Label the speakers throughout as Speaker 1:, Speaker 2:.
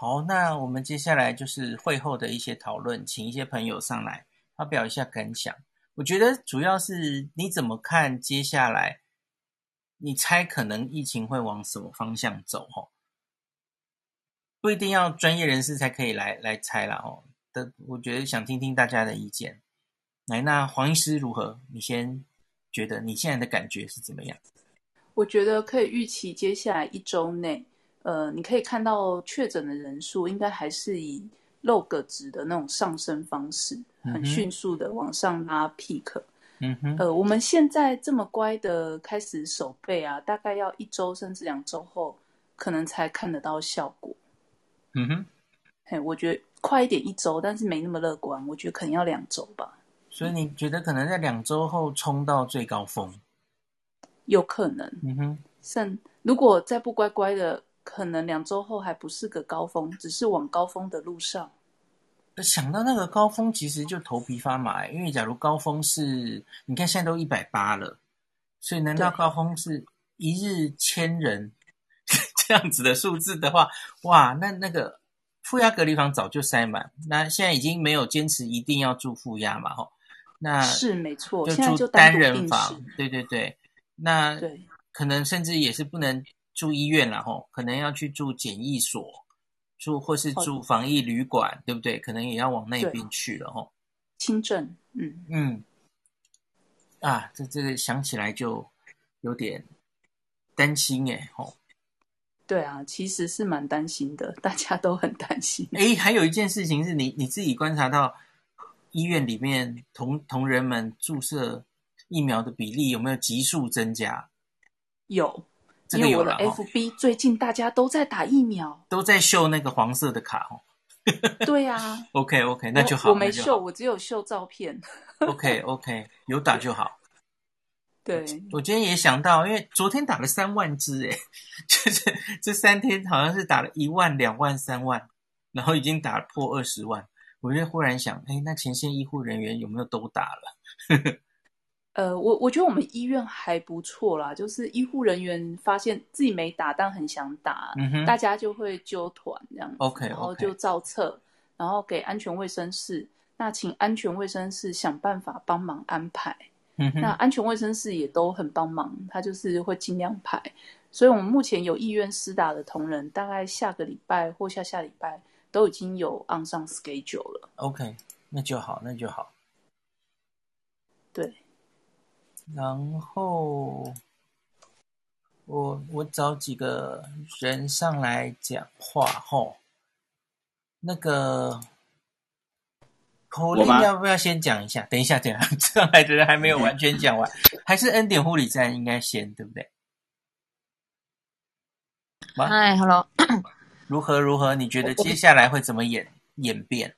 Speaker 1: 好，那我们接下来就是会后的一些讨论，请一些朋友上来发表一下感想。我觉得主要是你怎么看接下来？你猜可能疫情会往什么方向走？哦，不一定要专业人士才可以来来猜啦。哦。的，我觉得想听听大家的意见。来，那黄医师如何？你先觉得你现在的感觉是怎么样？
Speaker 2: 我觉得可以预期接下来一周内，呃，你可以看到确诊的人数应该还是以 log 值的那种上升方式，很迅速的往上拉 peak。
Speaker 1: 嗯哼，
Speaker 2: 呃，我们现在这么乖的开始守备啊，大概要一周甚至两周后，可能才看得到效果。
Speaker 1: 嗯哼，
Speaker 2: 嘿，我觉得快一点一周，但是没那么乐观，我觉得可能要两周吧。
Speaker 1: 所以你觉得可能在两周后冲到最高峰？
Speaker 2: 有可能。
Speaker 1: 嗯哼，
Speaker 2: 甚如果再不乖乖的，可能两周后还不是个高峰，只是往高峰的路上。
Speaker 1: 想到那个高峰，其实就头皮发麻，因为假如高峰是，你看现在都一百八了，所以难道高峰是一日千人？这样子的数字的话，哇，那那个负压隔离房早就塞满，那现在已经没有坚持一定要住负压嘛，吼，那
Speaker 2: 是没错，
Speaker 1: 就住单人房，对对对，那对，可能甚至也是不能住医院了，吼，可能要去住检疫所。住或是住防疫旅馆，哦，对不对？可能也要往那边去了吼。
Speaker 2: 轻症，嗯
Speaker 1: 嗯，啊，这这个想起来就有点担心哎，吼。
Speaker 2: 对啊，其实是蛮担心的，大家都很担心。
Speaker 1: 哎，还有一件事情是你你自己观察到医院里面同同仁们注射疫苗的比例有没有急速增加？
Speaker 2: 有。因为我的 FB 最近大家都在打疫苗，
Speaker 1: 都在秀那个黄色的卡哦。
Speaker 2: 对啊
Speaker 1: ，OK OK，那就好。
Speaker 2: 我，我没秀，我只有秀照片。
Speaker 1: OK OK，有打就好。
Speaker 2: 对，
Speaker 1: 我今天也想到，因为昨天打了三万支，哎，就是这三天好像是打了一万、两万、三万，然后已经打破二十万。我就忽然想，哎，那前线医护人员有没有都打了？
Speaker 2: 呃，我我觉得我们医院还不错啦，就是医护人员发现自己没打，但很想打，嗯、大家就会揪团这样子
Speaker 1: ，okay, okay.
Speaker 2: 然后就照册，然后给安全卫生室，那请安全卫生室想办法帮忙安排。
Speaker 1: 嗯、
Speaker 2: 那安全卫生室也都很帮忙，他就是会尽量排。所以我们目前有意愿施打的同仁，大概下个礼拜或下下礼拜都已经有 on 上 schedule 了。
Speaker 1: OK，那就好，那就好。
Speaker 2: 对。
Speaker 1: 然后我我找几个人上来讲话吼，那个口令要不要先讲一下？等一下，等一下，上来的人还没有完全讲完，还是恩典护理站应该先，对不对？
Speaker 3: 嗨，Hello，
Speaker 1: 如何如何？你觉得接下来会怎么演演变？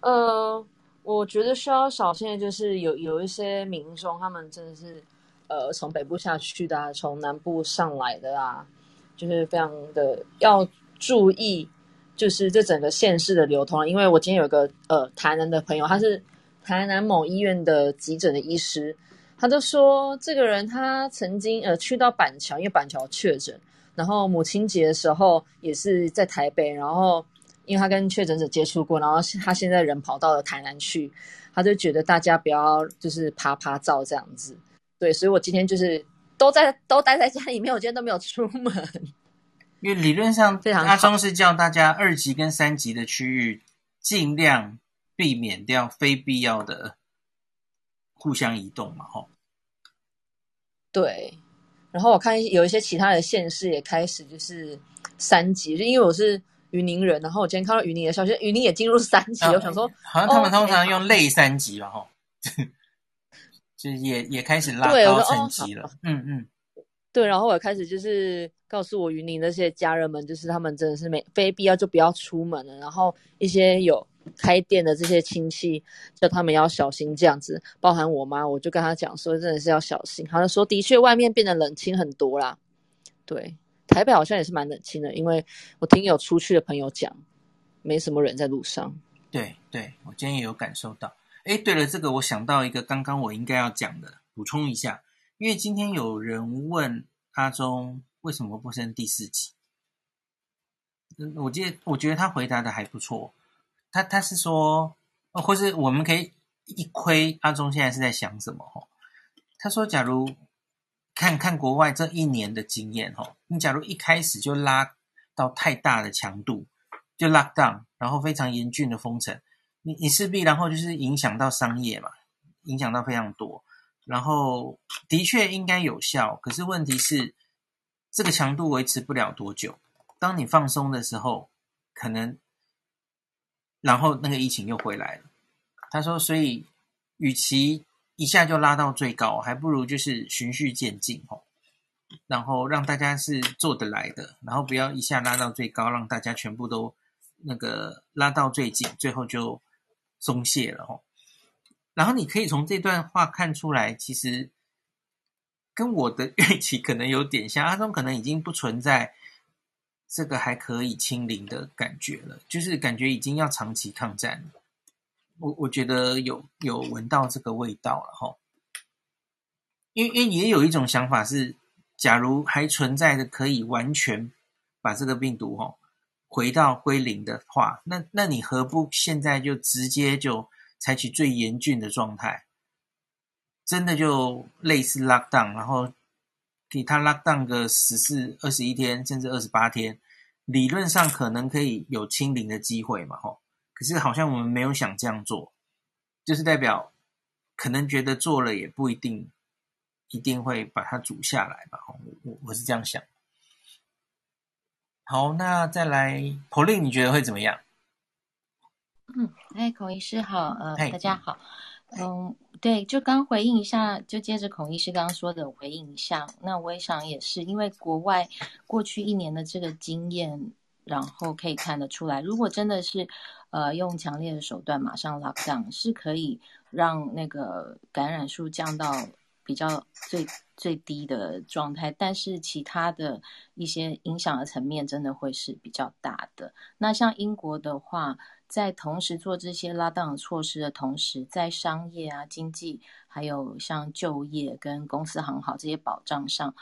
Speaker 3: 呃。我觉得需要小心的就是有有一些民众，他们真的是，呃，从北部下去的啊，从南部上来的啊，就是非常的要注意，就是这整个县市的流通。因为我今天有个呃台南的朋友，他是台南某医院的急诊的医师，他就说这个人他曾经呃去到板桥，因为板桥确诊，然后母亲节的时候也是在台北，然后。因为他跟确诊者接触过，然后他现在人跑到了台南去，他就觉得大家不要就是趴趴走这样子，对，所以我今天就是都在都待在家里面，我今天都没有出门。
Speaker 1: 因为理论上，阿中是叫大家二级跟三级的区域尽量避免掉非必要的互相移动嘛，吼。
Speaker 3: 对，然后我看有一些其他的县市也开始就是三级，就因为我是。云林人，然后我今天看到云林的消息，云林也进入三级，啊、我想说，
Speaker 1: 好像他们通常用类三级吧，哈、哦，就也也开始拉高层级了，嗯嗯，
Speaker 3: 对，然后我开始就是告诉我云宁那些家人们，就是他们真的是没非必要就不要出门了，然后一些有开店的这些亲戚叫他们要小心这样子，包含我妈，我就跟他讲说，真的是要小心，他就说的确外面变得冷清很多啦，对。台北好像也是蛮冷清的，因为我听有出去的朋友讲，没什么人在路上。
Speaker 1: 对对，我今天也有感受到。哎，对了，这个我想到一个刚刚我应该要讲的，补充一下，因为今天有人问阿中为什么不升第四级，嗯，我记得我觉得他回答的还不错。他他是说，或是我们可以一窥阿中现在是在想什么？哈，他说，假如看看国外这一年的经验，哈，你假如一开始就拉到太大的强度，就 lock down，然后非常严峻的封城，你你势必然后就是影响到商业嘛，影响到非常多。然后的确应该有效，可是问题是这个强度维持不了多久。当你放松的时候，可能然后那个疫情又回来了。他说，所以与其一下就拉到最高，还不如就是循序渐进哦，然后让大家是做得来的，然后不要一下拉到最高，让大家全部都那个拉到最紧，最后就松懈了哦。然后你可以从这段话看出来，其实跟我的 预期可能有点像，阿中可能已经不存在这个还可以清零的感觉了，就是感觉已经要长期抗战了。我我觉得有有闻到这个味道了哈，因为因为也有一种想法是，假如还存在的可以完全把这个病毒哈回到归零的话，那那你何不现在就直接就。采取最严峻的状态，真的就类似 lockdown，然后给他 lockdown 个十四、二十一天，甚至二十八天，理论上可能可以有清零的机会嘛，吼。可是好像我们没有想这样做，就是代表可能觉得做了也不一定一定会把它煮下来吧，我。我我是这样想。好，那再来，Pauline，你觉得会怎么样？
Speaker 4: 嗯，哎，孔医师好，呃，大家好，嗯，对，就刚回应一下，就接着孔医师刚刚说的回应一下，那我也想也是，因为国外过去一年的这个经验，然后可以看得出来，如果真的是呃用强烈的手段马上 lock down，是可以让那个感染数降到比较最最低的状态，但是其他的一些影响的层面真的会是比较大的。那像英国的话，在同时做这些拉档措施的同时，在商业啊、经济，还有像就业跟公司行好这些保障上，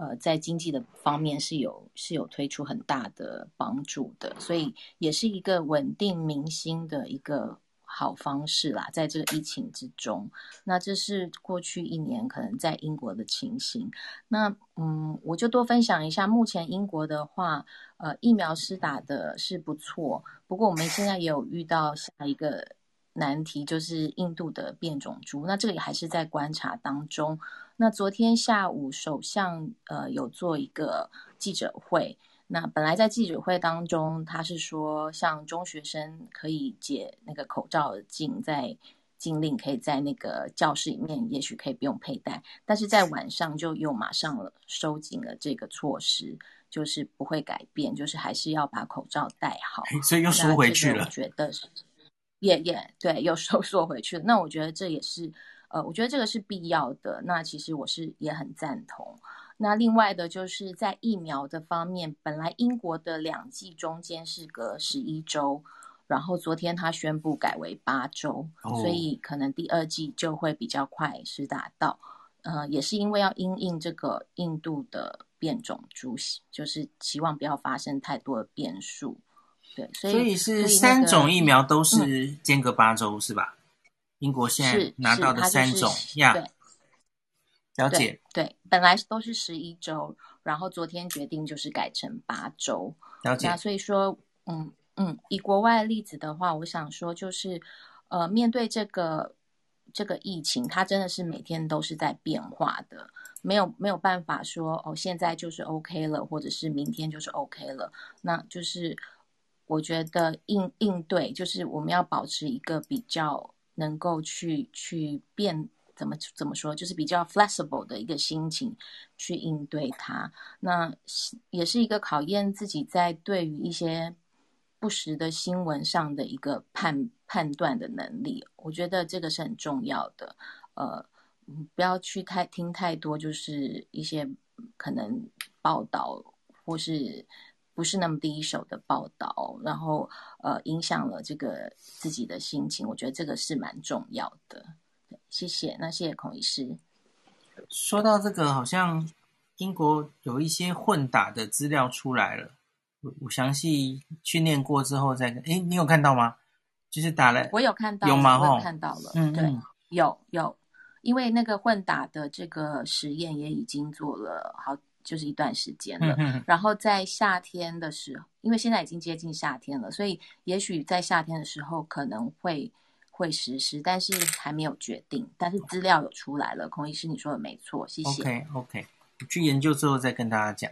Speaker 4: 呃，在经济的方面是有是有推出很大的帮助的，所以也是一个稳定民心的一个好方式啦。在这个疫情之中，那这是过去一年可能在英国的情形。那嗯，我就多分享一下，目前英国的话。呃，疫苗施打的是不错，不过我们现在也有遇到下一个难题，就是印度的变种株。那这个也还是在观察当中。那昨天下午，首相呃有做一个记者会。那本来在记者会当中，他是说，像中学生可以解那个口罩的禁，在禁令可以在那个教室里面，也许可以不用佩戴，但是在晚上就又马上了收紧了这个措施。就是不会改变，就是还是要把口罩戴好，
Speaker 1: 所以又缩回去了。
Speaker 4: 我觉得也也对，又 收缩回去了。那我觉得这也是呃，我觉得这个是必要的。那其实我是也很赞同。那另外的就是在疫苗的方面，本来英国的两剂中间是隔十一周，然后昨天他宣布改为八周，哦，所以可能第二剂就会比较快施打到。呃，也是因为要因应这个印度的。变种株，就是希望不要发生太多的变数，对，所以
Speaker 1: 所以是三种疫苗都是间隔八周，是吧？英国现在拿到的三种呀，对，了解，
Speaker 4: 对，本来都是十一周，然后昨天决定就是改成八周，
Speaker 1: 了解。
Speaker 4: 那所以说，嗯嗯，以国外例子的话，我想说就是，呃，面对这个这个疫情，它真的是每天都是在变化的。没有没有办法说哦，现在就是 OK 了，或者是明天就是 OK 了。那就是我觉得应应对，就是我们要保持一个比较能够去去变，怎么怎么说，就是比较 flexible 的一个心情去应对它。那也是一个考验自己在对于一些不实的新闻上的一个判判断的能力。我觉得这个是很重要的。呃。不要去太听太多，就是一些可能报道或是不是那么第一手的报道，然后呃影响了这个自己的心情。我觉得这个是蛮重要的。谢谢，那谢谢孔医师。
Speaker 1: 说到这个，好像英国有一些混打的资料出来了，我我详细训练过之后再跟。诶，你有看到吗？就是打了，
Speaker 4: 我有看到，
Speaker 1: 有吗？
Speaker 4: 我有看到了，
Speaker 1: 嗯，
Speaker 4: 对，有有，因为那个混打的这个实验也已经做了好，就是一段时间了。
Speaker 1: 嗯，
Speaker 4: 然后在夏天的时候，因为现在已经接近夏天了，所以也许在夏天的时候可能会会实施，但是还没有决定。但是资料有出来了，孔医师你说的没错，谢谢。
Speaker 1: OK OK，去研究之后再跟大家讲。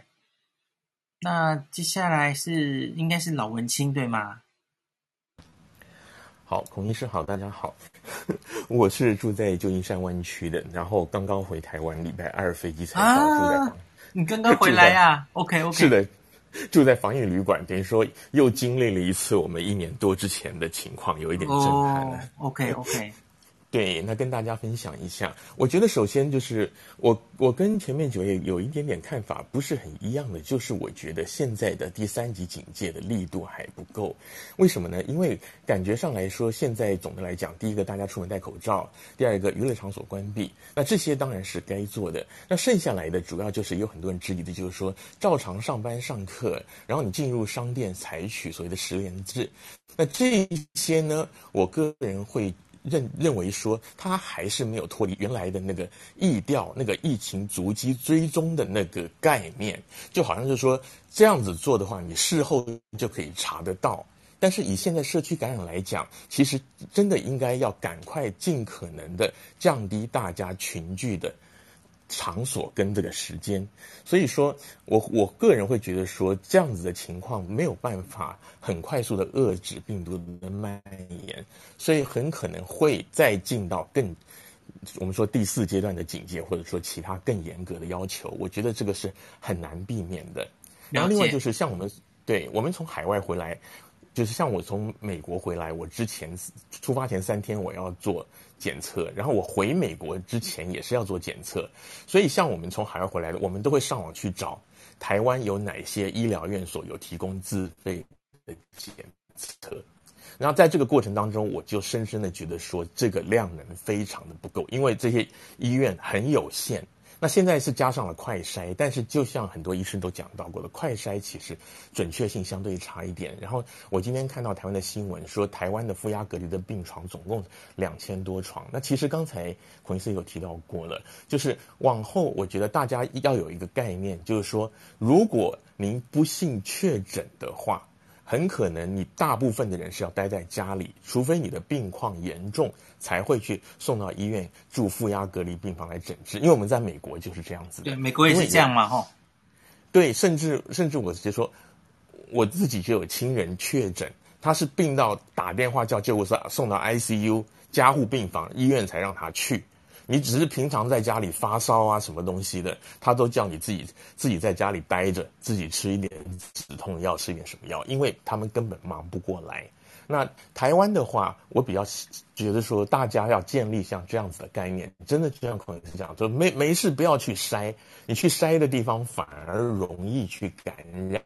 Speaker 1: 那接下来是应该是老文青对吗？
Speaker 5: 好，孔医师好，大家好，我是住在旧金山湾区的，然后刚刚回台湾，礼拜二飞机才到，住在房。
Speaker 1: 你刚刚回来呀？OK OK，
Speaker 5: 是的，住在防疫旅馆，等于说又经历了一次我们一年多之前的情况，有一点震撼了。
Speaker 1: Oh, OK OK。
Speaker 5: 对，那跟大家分享一下。我觉得首先就是我，我跟前面几位有一点点看法不是很一样的，就是我觉得现在的第三级警戒的力度还不够。为什么呢？因为感觉上来说，现在总的来讲，第一个大家出门戴口罩，第二个娱乐场所关闭，那这些当然是该做的。那剩下来的主要就是有很多人质疑的，就是说照常上班上课，然后你进入商店采取所谓的十连制，那这些呢，我个人会。认认为说，他还是没有脱离原来的那个疫调、那个疫情足迹追踪的那个概念，就好像就是说这样子做的话，你事后就可以查得到。但是以现在社区感染来讲，其实真的应该要赶快尽可能的降低大家群聚的。场所跟这个时间，所以说我我个人会觉得说，这样子的情况没有办法很快速的遏制病毒的蔓延，所以很可能会再进到更我们说第四阶段的警戒，或者说其他更严格的要求。我觉得这个是很难避免的。然后另外就是像我们对我们从海外回来。就是像我从美国回来，我之前出发前三天我要做检测，然后我回美国之前也是要做检测，所以像我们从海外回来的，我们都会上网去找台湾有哪些医疗院所有提供自费的检测，然后在这个过程当中，我就深深的觉得说这个量能非常的不够，因为这些医院很有限。那现在是加上了快筛，但是就像很多医生都讲到过的，快筛其实准确性相对差一点。然后我今天看到台湾的新闻说，台湾的负压隔离的病床总共两千多床。那其实刚才孔医师有提到过了，就是往后我觉得大家要有一个概念，就是说，如果您不幸确诊的话。很可能你大部分的人是要待在家里，除非你的病况严重，才会去送到医院住负压隔离病房来诊治。因为我们在美国就是这样子的。
Speaker 1: 对，美国也是这样嘛，吼。
Speaker 5: 对，甚至甚至我直接说，我自己就有亲人确诊，他是病到打电话叫救护车送到 ICU 加护病房，医院才让他去。你只是平常在家里发烧啊，什么东西的，他都叫你自己自己在家里待着，自己吃一点止痛药，吃一点什么药，因为他们根本忙不过来。那台湾的话，我比较觉得说，大家要建立像这样子的概念，真的就像孔医师讲，就没没事不要去筛，你去筛的地方反而容易去感染。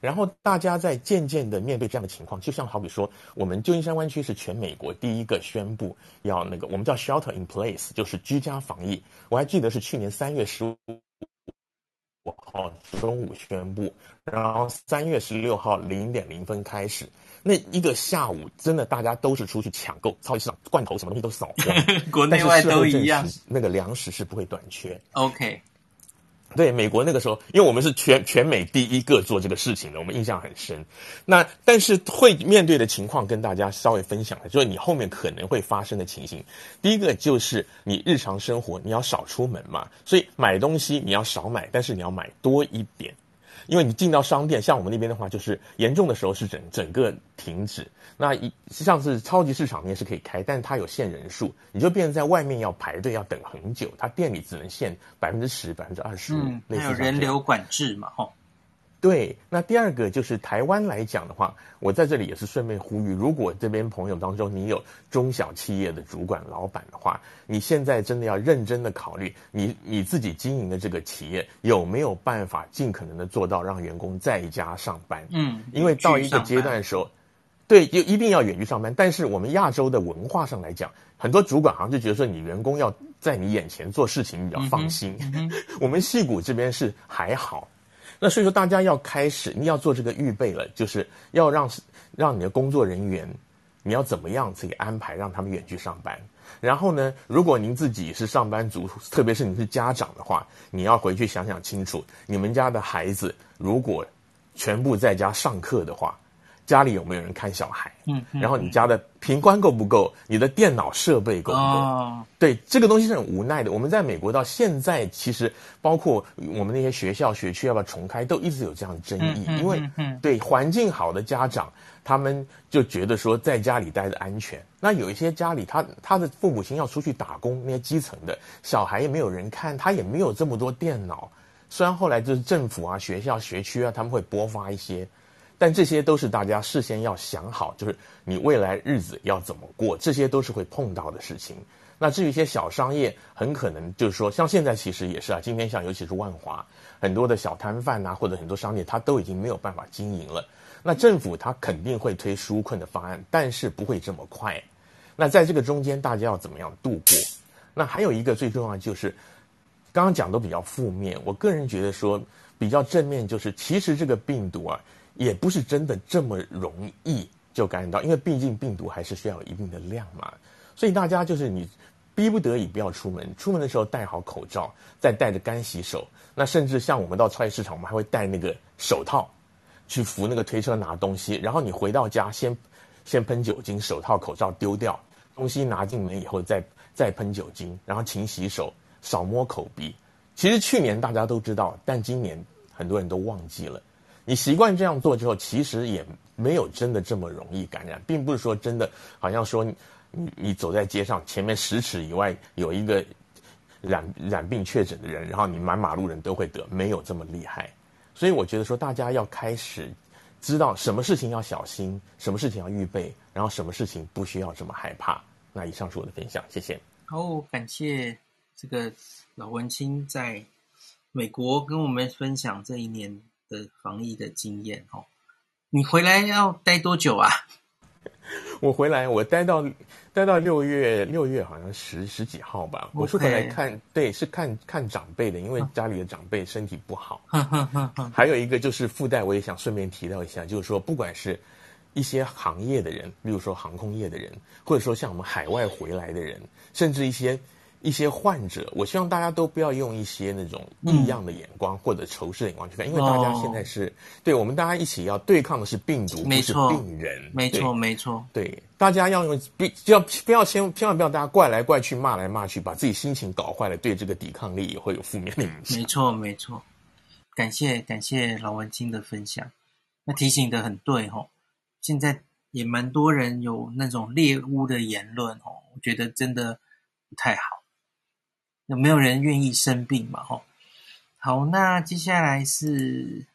Speaker 5: 然后大家在渐渐的面对这样的情况，就像好比说，我们旧金山湾区是全美国第一个宣布要那个我们叫 shelter in place，就是居家防疫。我还记得是去年三月十五号中午宣布，然后三月十六号零点零分开始，那一个下午真的大家都是出去抢购，超级市场罐头什么东西都扫光，
Speaker 1: 国内外都一样，
Speaker 5: 那个粮食是不会短缺。
Speaker 1: OK。
Speaker 5: 对，美国那个时候，因为我们是全全美第一个做这个事情的，我们印象很深。那但是会面对的情况跟大家稍微分享的，就是你后面可能会发生的情形。第一个就是你日常生活你要少出门嘛，所以买东西你要少买，但是你要买多一点。因为你进到商店，像我们那边的话，就是严重的时候是整整个停止。那一像是超级市场，你也是可以开，但是它有限人数，你就变成在外面要排队，要等很久。它店里只能限百分之十、百分之二十五，
Speaker 1: 嗯，还有人流管制嘛，吼。
Speaker 5: 对，那第二个就是台湾来讲的话，我在这里也是顺便呼吁，如果这边朋友当中你有中小企业的主管、老板的话，你现在真的要认真的考虑，你你自己经营的这个企业有没有办法尽可能的做到让员工在家上班？
Speaker 1: 嗯，
Speaker 5: 因为到一个阶段的时候，对，就一定要远距上班。但是我们亚洲的文化上来讲，很多主管好像就觉得说，你员工要在你眼前做事情比较放心。
Speaker 1: 嗯嗯、
Speaker 5: 我们戏谷这边是还好。那所以说，大家要开始，你要做这个预备了，就是要让让你的工作人员，你要怎么样自己安排，让他们远距上班。然后呢，如果您自己是上班族，特别是你是家长的话，你要回去想想清楚，你们家的孩子如果全部在家上课的话，家里有没有人看小孩？嗯，然后你家的频宽够不够？你的电脑设备够不够？哦，对，这个东西是很无奈的。我们在美国到现在，其实包括我们那些学校学区要不要重开，都一直有这样的争议。因为对环境好的家长，他们就觉得说在家里待着安全。那有一些家里他他的父母亲要出去打工，那些基层的小孩也没有人看，他也没有这么多电脑。虽然后来就是政府啊、学校、学区啊，他们会拨发一些。但这些都是大家事先要想好，就是你未来日子要怎么过，这些都是会碰到的事情。那至于一些小商业，很可能就是说，像现在其实也是啊，今天像尤其是万华，很多的小摊贩啊，或者很多商业，它都已经没有办法经营了。那政府它肯定会推纾困的方案，但是不会这么快。那在这个中间，大家要怎么样度过？那还有一个最重要就是，刚刚讲都比较负面，我个人觉得说比较正面，就是其实这个病毒啊。也不是真的这么容易就感染到，因为毕竟病毒还是需要有一定的量嘛。所以大家就是你逼不得已不要出门，出门的时候戴好口罩，再带着干洗手。那甚至像我们到菜市场，我们还会戴那个手套去扶那个推车拿东西。然后你回到家先先喷酒精，手套口罩丢掉，东西拿进门以后再再喷酒精，然后勤洗手，少摸口鼻。其实去年大家都知道，但今年很多人都忘记了。你习惯这样做之后，其实也没有真的这么容易感染，并不是说真的好像说你你走在街上，前面十尺以外有一个染染病确诊的人，然后你满马路人都会得，没有这么厉害。所以我觉得说大家要开始知道什么事情要小心，什么事情要预备，然后什么事情不需要这么害怕。那以上是我的分享，谢谢。
Speaker 1: 好，感谢这个老文青在美国跟我们分享这一年的防疫的经验哦，你回来要待多久啊？
Speaker 5: 我回来，我待到待到六月六月，好像十十几号吧。Okay. 我是回来看，对，是看看长辈的，因为家里的长辈身体不好。还有一个就是附带，我也想顺便提到一下，就是说，不管是一些行业的人，比如说航空业的人，或者说像我们海外回来的人，甚至一些。一些患者，我希望大家都不要用一些那种异样的眼光或者仇视的眼光去看，嗯、因为大家现在是、哦、对我们大家一起要对抗的是病毒，不是病人。
Speaker 1: 没错，没错。
Speaker 5: 对，大家要用，不要不要千千万不要大家怪来怪去、骂来骂去，把自己心情搞坏了，对这个抵抗力也会有负面的影响。
Speaker 1: 没错，没错。感谢感谢老文青的分享，那提醒的很对吼、哦。现在也蛮多人有那种猎巫的言论哦，我觉得真的不太好。有没有人愿意生病嘛？吼，好，那接下来是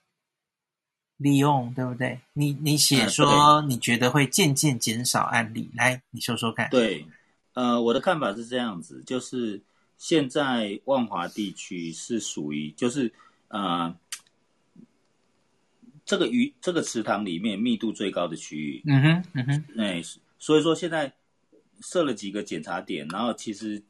Speaker 1: 利用，对不对？你你写说你觉得会渐渐减少案例，来，你说说看。
Speaker 6: 对，呃，我的看法是这样子，就是现在万华地区是属于，就是呃，这个鱼这个池塘里面密度最高的区域。嗯哼，嗯哼，哎，所以说现在设了几个检查点，然后其实。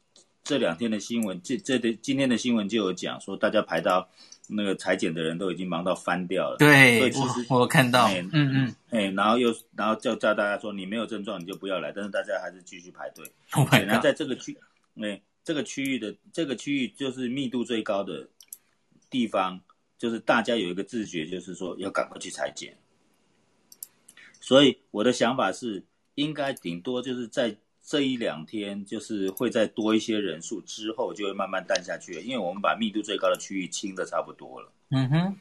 Speaker 6: 这两天的新闻，这这的今天的新闻就有讲说，大家排到那个裁剪的人都已经忙到翻掉了。对，
Speaker 1: 我，我看到，哎、嗯嗯，
Speaker 6: 哎，然后又然后叫叫大家说，你没有症状你就不要来，但是大家还是继续排队。
Speaker 1: Oh。
Speaker 6: 然后在这个区，哎，这个区域的这个区域就是密度最高的地方，就是大家有一个自觉，就是说要赶快去裁剪。所以我的想法是，应该顶多就是在。这一两天就是会再多一些人数，之后就会慢慢淡下去了，因为我们把密度最高的区域清的差不多了。嗯哼，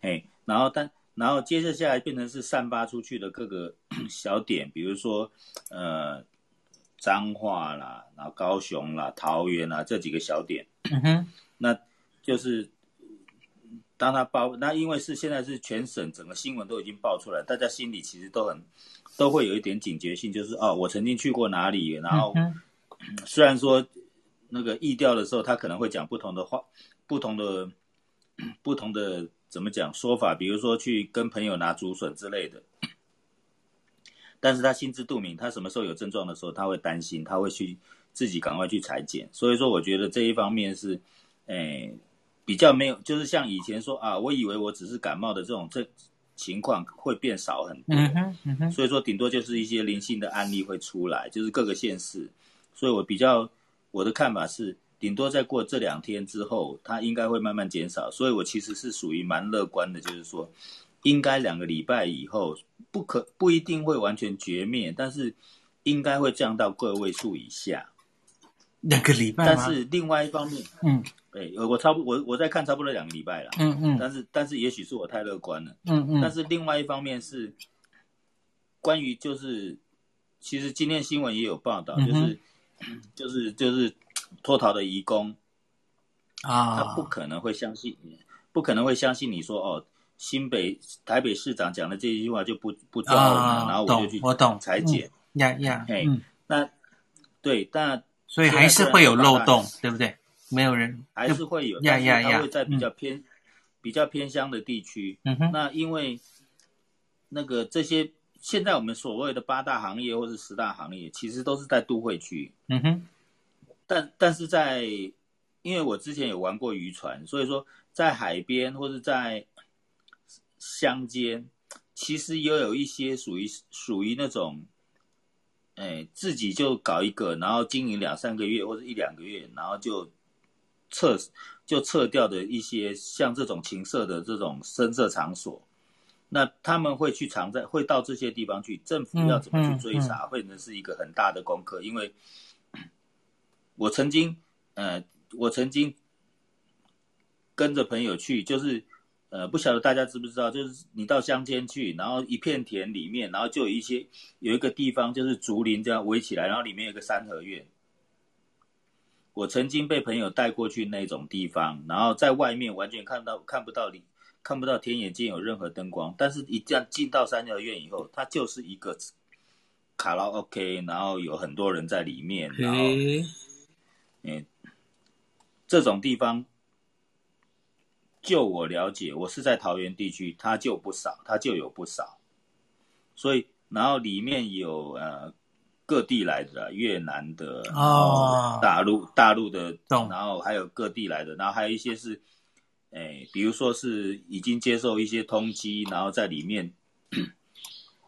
Speaker 6: 嘿，然后但然后接着下来变成是散发出去的各个 小点，比如说呃彰化啦，然后高雄啦、桃园啦这几个小点。嗯哼，那就是当他报，那因为是现在是全省整个新闻都已经爆出来，大家心里其实都很。都会有一点警觉性，就是哦，我曾经去过哪里，然后虽然说那个疫调的时候，他可能会讲不同的话，不同的不同的怎么讲说法，比如说去跟朋友拿竹笋之类的，但是他心知肚明，他什么时候有症状的时候，他会担心，他会去自己赶快去裁剪，所以说我觉得这一方面是，诶，比较没有，就是像以前说啊，我以为我只是感冒的这种这情况会变少很多。
Speaker 1: 嗯哼，嗯哼。
Speaker 6: 所以说，顶多就是一些零星的案例会出来，就是各个县市。所以我比较我的看法是，顶多再过这两天之后，它应该会慢慢减少。所以我其实是属于蛮乐观的，就是说，应该两个礼拜以后不可不一定会完全绝灭，但是应该会降到个位数以下。
Speaker 1: 两个礼拜，
Speaker 6: 但是另外一方面，
Speaker 1: 嗯，
Speaker 6: 哎，我差不我我在看差不多两个礼拜了，
Speaker 1: 嗯嗯，
Speaker 6: 但是但是也许是我太乐观了，
Speaker 1: 嗯嗯，
Speaker 6: 但是另外一方面是关于就是，其实今天新闻也有报道，就是、嗯、就是就是脱逃的移工
Speaker 1: 啊，
Speaker 6: 他不可能会相信，不可能会相信你说哦，新北台北市长讲的这一句话就不不抓我们、
Speaker 1: 啊，
Speaker 6: 然后我就去
Speaker 1: 我懂。
Speaker 6: 裁剪，
Speaker 1: 呀呀，
Speaker 6: 嘿，那对，但。
Speaker 1: 所以还是会有漏洞，对不对？没有人
Speaker 6: 还是会有，但是它会在比较偏、嗯、比较偏乡的地区。
Speaker 1: 嗯哼，
Speaker 6: 那因为那个这些现在我们所谓的八大行业或是十大行业，其实都是在都会区。
Speaker 1: 嗯哼，
Speaker 6: 但但是在因为我之前有玩过渔船，所以说在海边或者在乡间，其实也有一些属于属于那种。哎，自己就搞一个，然后经营两三个月或者一两个月，然后就撤就撤掉的一些像这种情色的这种深色场所，那他们会去藏在，会到这些地方去，政府要怎么去追查，会能是一个很大的功课。因为我曾经，呃，我曾经跟着朋友去，就是。呃，不晓得大家知不知道，就是你到乡间去，然后一片田里面，然后就有一些有一个地方，就是竹林这样围起来，然后里面有个三合院。我曾经被朋友带过去那种地方，然后在外面完全看到看不到里看不到天眼间有任何灯光，但是一旦进到三角院以后，它就是一个卡拉 OK，然后有很多人在里面，然后，嗯，这种地方。就我了解，我是在桃园地区，它就不少，它就有不少。所以，然后里面有呃各地来的，越南的，
Speaker 1: 哦，
Speaker 6: 大陆大陆的，然后还有各地来的，然后还有一些是，哎，比如说是已经接受一些通缉，然后在里面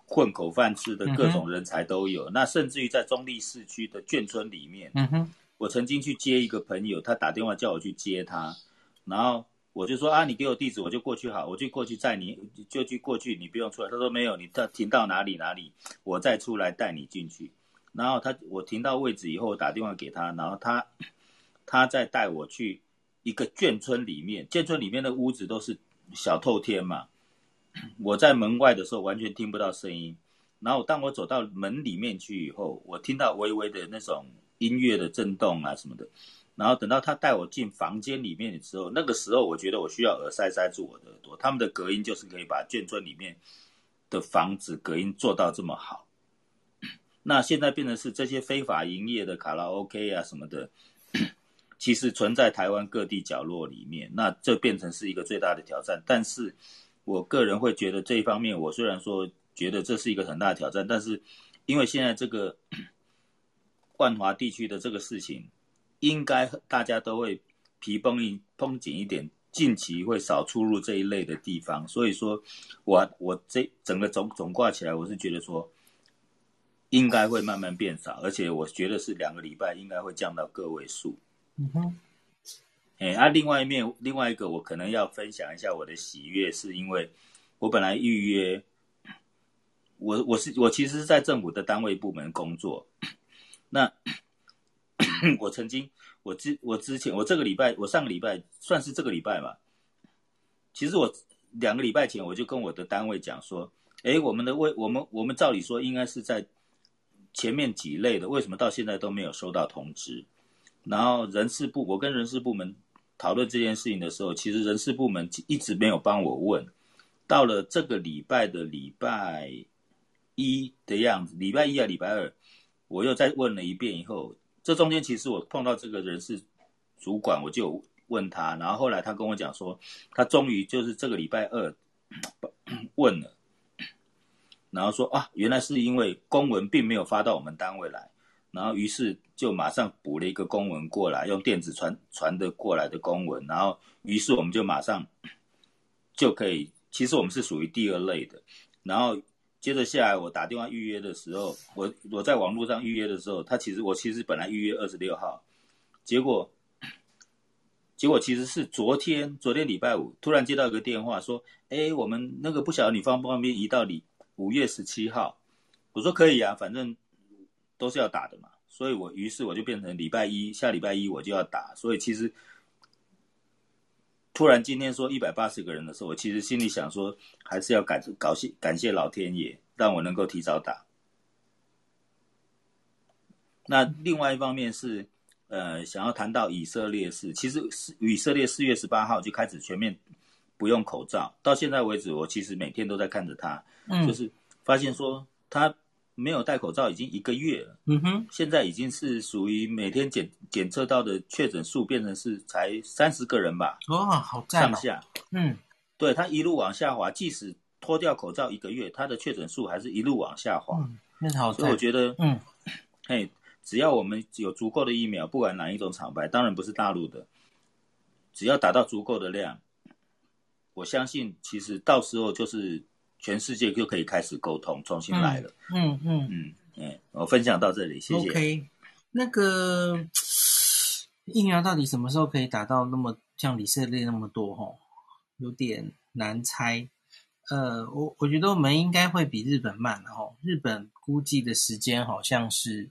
Speaker 6: 混口饭吃的各种人才都有。嗯、那甚至于在中立市区的眷村里面，
Speaker 1: 嗯哼，
Speaker 6: 我曾经去接一个朋友，他打电话叫我去接他，然后。我就说啊，你给我地址，我就过去好，我就过去载你，就去过去，你不用出来。他说没有，你到停到哪里哪里，我再出来带你进去。然后他我停到位置以后打电话给他，然后他 他再带我去一个眷村里面，眷村里面的屋子都是小透天嘛。我在门外的时候完全听不到声音，然后当我走到门里面去以后，我听到微微的那种音乐的震动啊什么的。然后等到他带我进房间里面的时候，那个时候我觉得我需要耳塞塞住我的耳朵。他们的隔音就是可以把眷村里面的房子隔音做到这么好。那现在变成是这些非法营业的卡拉 OK 啊什么的，其实存在台湾各地角落里面，那这变成是一个最大的挑战。但是我个人会觉得这一方面，我虽然说觉得这是一个很大的挑战，但是因为现在这个 万华地区的这个事情。应该大家都会皮绷一绷紧一点，近期会少出入这一类的地方。所以说我，我我这整个总总挂起来，我是觉得说，应该会慢慢变少，而且我觉得是两个礼拜应该会降到个位数。
Speaker 1: 嗯哼，
Speaker 6: 哎，啊，另外一面，另外一个我可能要分享一下我的喜悦，是因为我本来预约，我我是我其实是在政府的单位部门工作，那。我曾经，我之我之前，我这个礼拜，我上个礼拜算是这个礼拜吧。其实我两个礼拜前我就跟我的单位讲说，哎，我们的位，我们我们照理说应该是在前面几类的，为什么到现在都没有收到通知？然后人事部，我跟人事部门讨论这件事情的时候，其实人事部门一直没有帮我问。到了这个礼拜的礼拜一的样子，礼拜一啊，礼拜二，我又再问了一遍以后。这中间其实我碰到这个人事主管，我就问他，然后后来他跟我讲说，他终于就是这个礼拜二 问了，然后说啊，原来是因为公文并没有发到我们单位来，然后于是就马上补了一个公文过来，用电子传传的过来的公文，然后于是我们就马上就可以，其实我们是属于第二类的，然后接着下来我打电话预约的时候，我我在网络上预约的时候，他其实我其实本来预约二十六号，结果结果其实是昨天昨天礼拜五突然接到一个电话说，哎，我们那个不晓得你方不方便移到你五月十七号，我说可以啊，反正。都是要打的嘛，所以我于是我就变成礼拜一下礼拜一我就要打，所以其实突然今天说一百八十个人的时候，我其实心里想说还是要感感谢感谢老天爷让我能够提早打。那另外一方面是呃想要谈到以色列是，其实是以色列四月十八号就开始全面不用口罩，到现在为止我其实每天都在看着他，嗯，就是发现说他。没有戴口罩已经一个月了，嗯哼，现在已经是属于每天检检测到的确诊数变成是才三十个人吧？
Speaker 1: 哦，好赞哦，
Speaker 6: 上下，
Speaker 1: 嗯，
Speaker 6: 对，他一路往下滑，即使脱掉口罩一个月，他的确诊数还是一路往下滑。
Speaker 1: 嗯，那好，
Speaker 6: 所以我觉得，嗯，嘿，只要我们有足够的疫苗，不管哪一种厂牌，当然不是大陆的，只要达到足够的量，我相信其实到时候就是。全世界就可以开始沟通，重新来了。
Speaker 1: 嗯嗯
Speaker 6: 嗯嗯，我分享到这里，谢谢。
Speaker 1: OK，那个疫苗到底什么时候可以打到那么像以色列那么多？哈，有点难猜。呃，我我觉得我们应该会比日本慢的哈。日本估计的时间好像是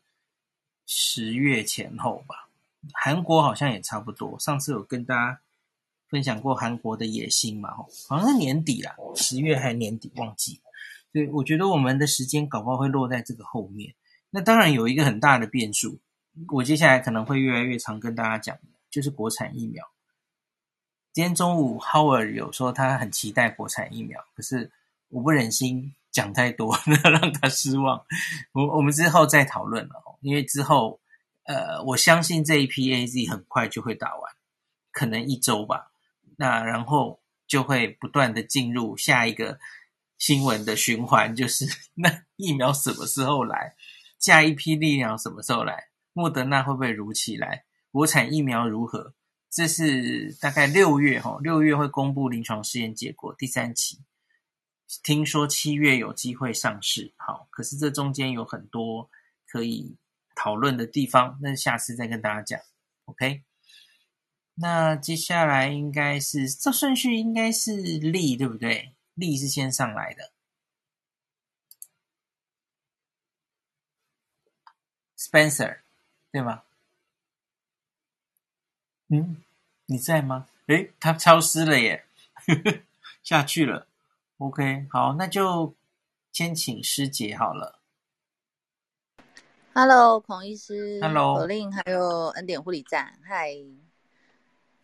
Speaker 1: 十月前后吧，韩国好像也差不多。上次有跟大家。分享过韩国的野心嘛？好像是年底啦，十月还年底忘记。所以我觉得我们的时间搞不好会落在这个后面。那当然有一个很大的变数，我接下来可能会越来越常跟大家讲，就是国产疫苗。今天中午 Howard 有说他很期待国产疫苗，可是我不忍心讲太多，那让他失望。我我们之后再讨论了，因为之后呃，我相信这一批 AZ 很快就会打完，可能一周吧。那然后就会不断的进入下一个新闻的循环，就是 那疫苗什么时候来？下一批疫苗什么时候来？莫德纳会不会如期来？国产疫苗如何？这是大概六月哈，六月会公布临床试验结果第三期，听说七月有机会上市。好，可是这中间有很多可以讨论的地方，那下次再跟大家讲。OK。那接下来应该是这顺序应该是利对不对？利是先上来的，Spencer 对吗？嗯，你在吗？诶，他消失了耶，下去了。OK，好，那就先请师姐好了。
Speaker 7: Hello，孔医师。
Speaker 1: Hello，
Speaker 7: 何令还有恩典护理站。Hi。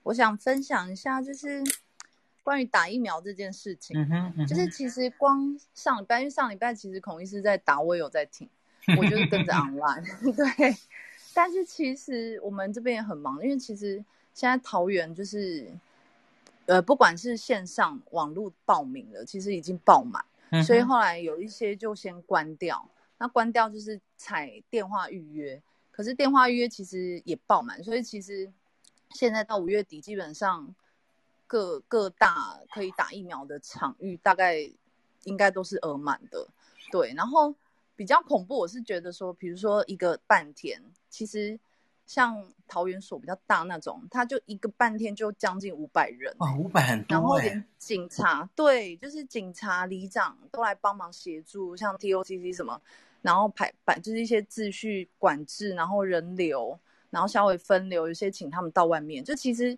Speaker 7: 我想分享一下，就是关于打疫苗这件事情。嗯哼，嗯哼，就是其实光上礼拜，因为上礼拜其实孔医师在打，我也有在听，我就是跟着 online。对，但是其实我们这边也很忙，因为其实现在桃园就是，呃，不管是线上网络报名了，其实已经爆满，嗯，所以后来有一些就先关掉。那关掉就是采电话预约，可是电话预约其实也爆满，所以其实。现在到五月底，基本上各各大可以打疫苗的场域大概应该都是额满的，对。然后比较恐怖，我是觉得说，比如说一个半天，其实像桃园所比较大那种，他就一个半天就将近五百人，
Speaker 1: 哦，五百很多。
Speaker 7: 然后连警察，对，就是警察、里长都来帮忙协助，像 TOCC 什么，然后排排就是一些秩序管制，然后人流。然后稍微分流，有些请他们到外面。就其实，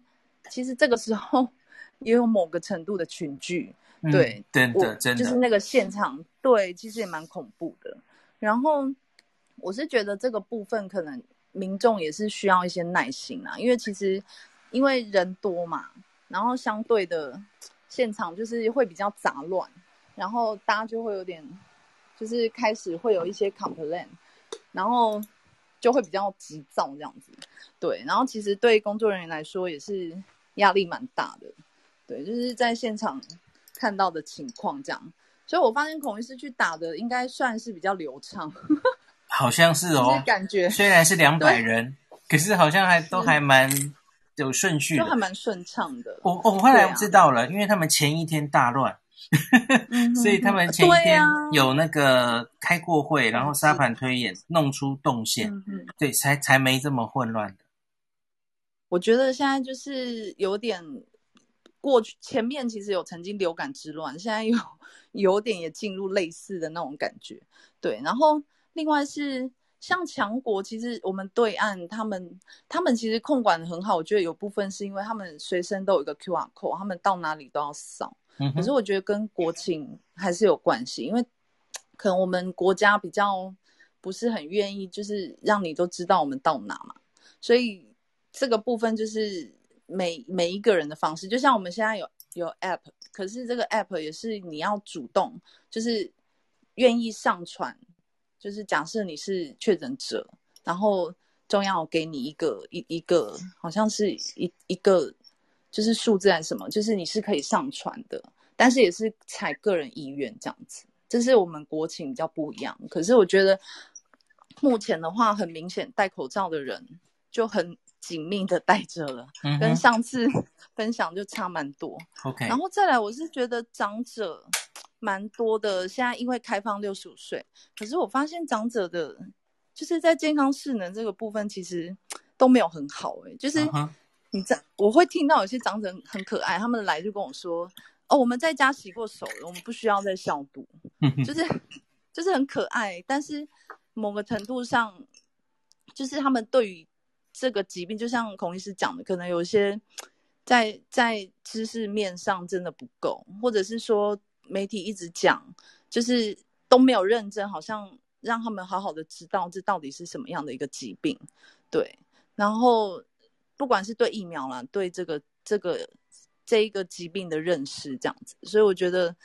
Speaker 7: 其实这个时候 也有某个程度的群聚，嗯、对，
Speaker 1: 真的，真的，
Speaker 7: 就是那个现场，对，其实也蛮恐怖的。然后我是觉得这个部分可能民众也是需要一些耐心啊，因为其实因为人多嘛，然后相对的现场就是会比较杂乱，然后大家就会有点，就是开始会有一些 complain，然后。就会比较急躁这样子，对，然后其实对工作人员来说也是压力蛮大的，对，就是在现场看到的情况这样，所以我发现孔医师去打的应该算是比较流畅，
Speaker 1: 好像是哦，
Speaker 7: 感觉
Speaker 1: 虽然是两百人，可是好像还都还蛮有顺序
Speaker 7: 还蛮顺畅的。
Speaker 1: 我我后来知道了，啊、因为他们前一天大乱，所以他们前一天有那个开过会，然后沙盘推演，弄出动线，嗯、对，才才没这么混乱的。
Speaker 7: 我觉得现在就是有点过去，前面其实有曾经流感之乱，现在有有点也进入类似的那种感觉，对，然后。另外是像强国，其实我们对岸他们 他们其实控管的很好，我觉得有部分是因为他们随身都有一个 QR code，他们到哪里都要扫。可是我觉得跟国情还是有关系，因为可能我们国家比较不是很愿意，就是让你都知道我们到哪嘛。所以这个部分就是每每一个人的方式，就像我们现在有有 App，可是这个 App 也是你要主动，就是愿意上传。就是假设你是确诊者，然后中央给你一个一一个，好像是一一个，就是数字还是什么，就是你是可以上传的，但是也是采个人意愿这样子。这是我们国情比较不一样。可是我觉得目前的话，很明显戴口罩的人就很紧密的戴着了，嗯、跟上次 分享就差蛮多。
Speaker 1: OK，
Speaker 7: 然后再来，我是觉得长者。蛮多的，现在因为开放六十五岁，可是我发现长者的，就是在健康势能这个部分，其实都没有很好诶、欸。就是你在，我会听到有些长者很可爱，他们来就跟我说：“哦，我们在家洗过手了，我们不需要再消毒。”就是 就是很可爱，但是某个程度上，就是他们对于这个疾病，就像孔医师讲的，可能有一些在在知识面上真的不够，或者是说。媒体一直讲，就是都没有认真，好像让他们好好的知道这到底是什么样的一个疾病，对。然后不管是对疫苗啦，对这个这个这一个疾病的认识这样子，所以我觉得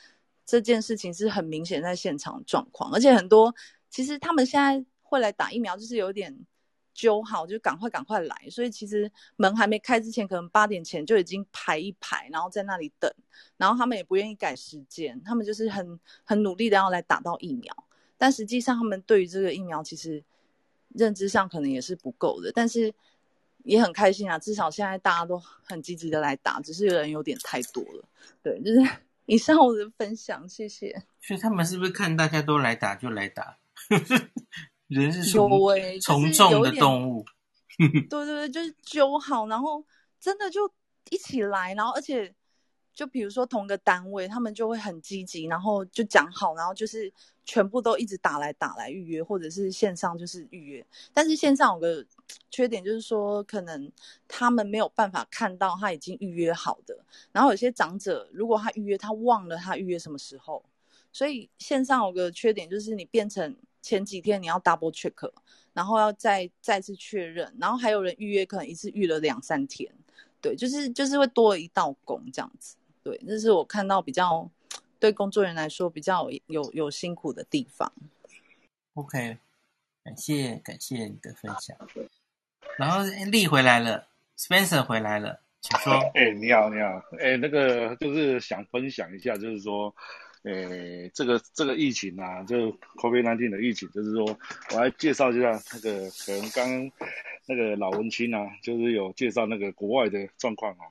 Speaker 7: 这件事情是很明显在现场状况，而且很多其实他们现在会来打疫苗，就是有点。揪好就赶快赶快来，所以其实门还没开之前，可能八点前就已经排一排，然后在那里等，然后他们也不愿意改时间，他们就是很很努力的要来打到疫苗，但实际上他们对于这个疫苗其实认知上可能也是不够的，但是也很开心啊，至少现在大家都很积极的来打，只是人有点太多了。对，就是 以上我的分享，谢谢。
Speaker 1: 所以他们是不是看大家都来打就来打？人是从从众的动物，
Speaker 7: 对对对，就是揪好，然后真的就一起来，然后而且就比如说同个单位，他们就会很积极，然后就讲好，然后就是全部都一直打来打来预约，或者是线上就是预约。但是线上有个缺点，就是说可能他们没有办法看到他已经预约好的，然后有些长者如果他预约，他忘了他预约什么时候，所以线上有个缺点就是你变成。前几天你要 double check，然后要再再次确认，然后还有人预约，可能一次预了两三天，对，就是就是会多了一道工这样子，对，这是我看到比较对工作人员来说比较有有，辛苦的地方。
Speaker 1: OK，感谢感谢你的分享。然后丽回来了，Spencer 回来了，请说。
Speaker 8: 哎、欸，你好，你好，哎、欸，那个就是想分享一下，就是说。诶，这个这个疫情啊，就 COVID-19 的疫情，就是说，我来介绍一下那个，可能刚刚那个老文青啊，就是有介绍那个国外的状况啊。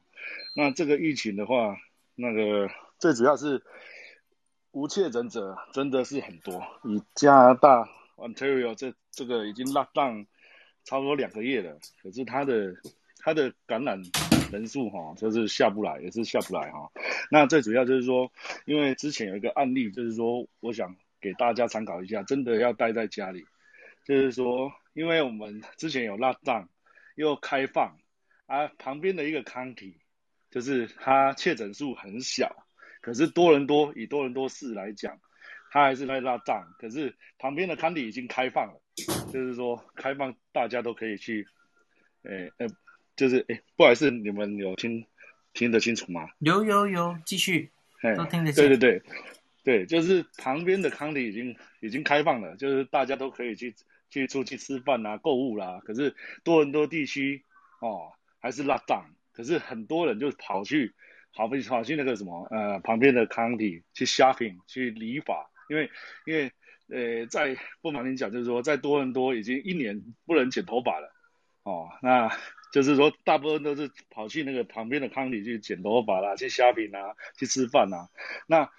Speaker 8: 那这个疫情的话，那个最主要是无确诊者真的是很多。以加拿大 Ontario 这这个已经 lock down 差不多两个月了，可是它的它的感染。人数哈，就是下不来，也是下不来哈。那最主要就是说，因为之前有一个案例，就是说，我想给大家参考一下，真的要待在家里。就是说，因为我们之前有 lockdown，又开放，啊，旁边的一个 county，就是它确诊数很小，可是多伦多以多伦多市来讲，它还是在 lockdown，可是旁边的 county 已经开放了，就是说开放大家都可以去，诶诶。就是哎，不好意思，你们有听听得清楚吗？
Speaker 1: 有有有，继续，都听得清。
Speaker 8: 对对对，对，就是旁边的康体已经已经开放了，就是大家都可以去去出去吃饭啊、购物啦。可是多伦多地区哦，还是 lock down，可是很多人就跑去跑去跑去那个什么呃旁边的康体去 shopping 去理发。因为因为呃，在不瞒您讲，就是说在多伦多已经一年不能剪头发了，哦，那就是说大部分都是跑去那个旁边的康里去剪头发啦，去 shopping 啊，去吃饭啊，那